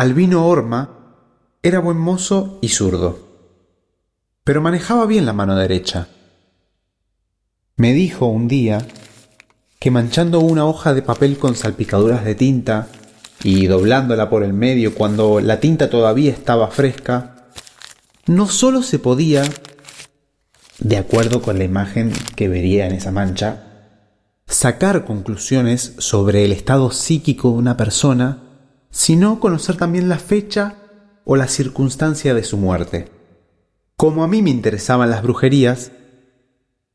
Albino Orma era buen mozo y zurdo, pero manejaba bien la mano derecha. Me dijo un día que manchando una hoja de papel con salpicaduras de tinta y doblándola por el medio cuando la tinta todavía estaba fresca, no solo se podía, de acuerdo con la imagen que vería en esa mancha, sacar conclusiones sobre el estado psíquico de una persona, sino conocer también la fecha o la circunstancia de su muerte. Como a mí me interesaban las brujerías,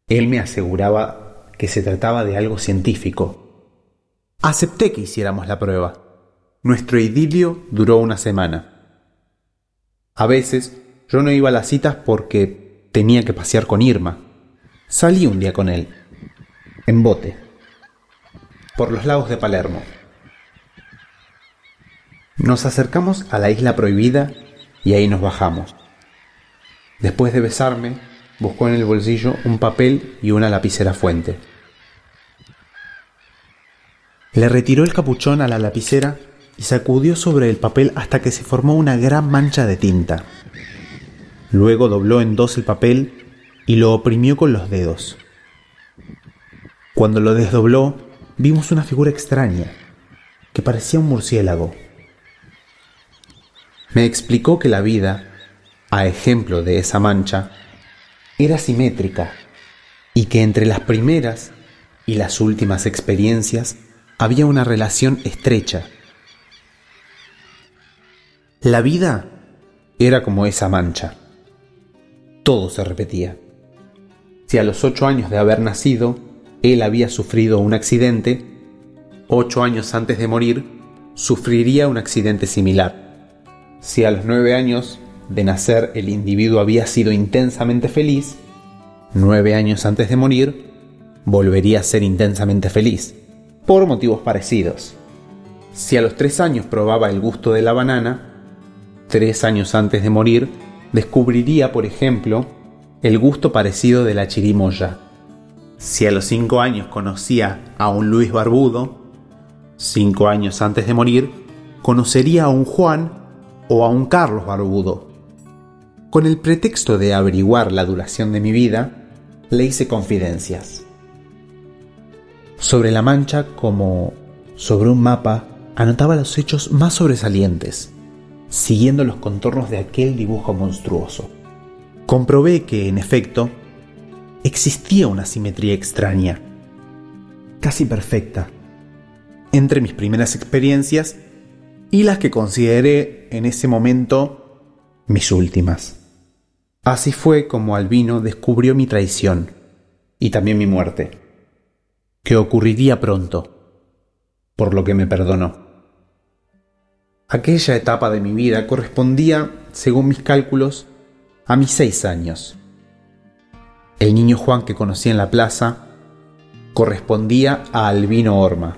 él me aseguraba que se trataba de algo científico. Acepté que hiciéramos la prueba. Nuestro idilio duró una semana. A veces yo no iba a las citas porque tenía que pasear con Irma. Salí un día con él, en bote, por los lagos de Palermo. Nos acercamos a la isla prohibida y ahí nos bajamos. Después de besarme, buscó en el bolsillo un papel y una lapicera fuente. Le retiró el capuchón a la lapicera y sacudió sobre el papel hasta que se formó una gran mancha de tinta. Luego dobló en dos el papel y lo oprimió con los dedos. Cuando lo desdobló, vimos una figura extraña, que parecía un murciélago. Me explicó que la vida, a ejemplo de esa mancha, era simétrica y que entre las primeras y las últimas experiencias había una relación estrecha la vida era como esa mancha. Todo se repetía. Si a los ocho años de haber nacido él había sufrido un accidente, ocho años antes de morir sufriría un accidente similar. Si a los nueve años de nacer el individuo había sido intensamente feliz, nueve años antes de morir volvería a ser intensamente feliz, por motivos parecidos. Si a los tres años probaba el gusto de la banana, tres años antes de morir, descubriría, por ejemplo, el gusto parecido de la chirimoya. Si a los cinco años conocía a un Luis Barbudo, cinco años antes de morir, conocería a un Juan o a un Carlos Barbudo. Con el pretexto de averiguar la duración de mi vida, le hice confidencias. Sobre la mancha, como sobre un mapa, anotaba los hechos más sobresalientes siguiendo los contornos de aquel dibujo monstruoso. Comprobé que, en efecto, existía una simetría extraña, casi perfecta, entre mis primeras experiencias y las que consideré en ese momento mis últimas. Así fue como Albino descubrió mi traición y también mi muerte, que ocurriría pronto, por lo que me perdonó. Aquella etapa de mi vida correspondía, según mis cálculos, a mis seis años. El niño Juan que conocí en la plaza correspondía a Albino Orma.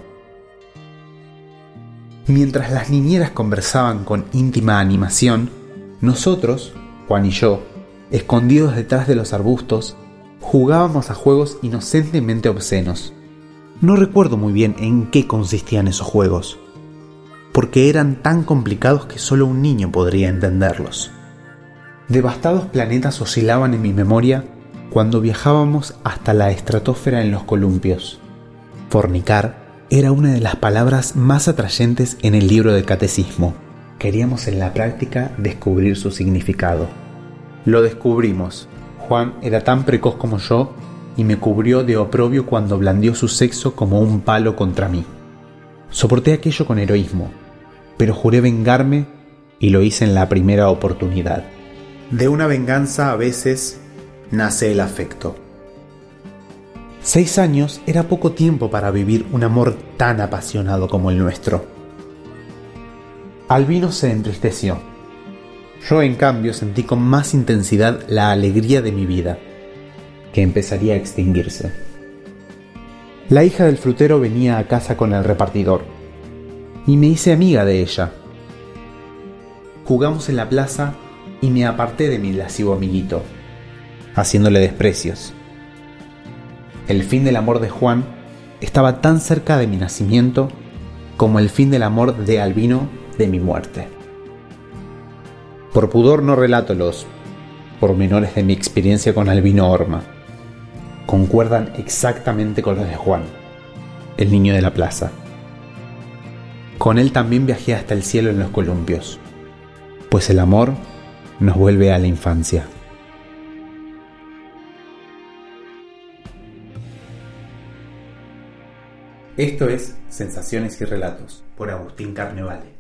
Mientras las niñeras conversaban con íntima animación, nosotros, Juan y yo, escondidos detrás de los arbustos, jugábamos a juegos inocentemente obscenos. No recuerdo muy bien en qué consistían esos juegos porque eran tan complicados que solo un niño podría entenderlos. Devastados planetas oscilaban en mi memoria cuando viajábamos hasta la estratosfera en los columpios. Fornicar era una de las palabras más atrayentes en el libro del catecismo. Queríamos en la práctica descubrir su significado. Lo descubrimos. Juan era tan precoz como yo y me cubrió de oprobio cuando blandió su sexo como un palo contra mí. Soporté aquello con heroísmo, pero juré vengarme y lo hice en la primera oportunidad. De una venganza a veces nace el afecto. Seis años era poco tiempo para vivir un amor tan apasionado como el nuestro. Albino se entristeció. Yo en cambio sentí con más intensidad la alegría de mi vida, que empezaría a extinguirse. La hija del frutero venía a casa con el repartidor y me hice amiga de ella. Jugamos en la plaza y me aparté de mi lascivo amiguito, haciéndole desprecios. El fin del amor de Juan estaba tan cerca de mi nacimiento como el fin del amor de Albino de mi muerte. Por pudor no relato los pormenores de mi experiencia con Albino Orma. Concuerdan exactamente con los de Juan, el niño de la plaza. Con él también viajé hasta el cielo en los columpios, pues el amor nos vuelve a la infancia. Esto es Sensaciones y Relatos por Agustín Carnevale.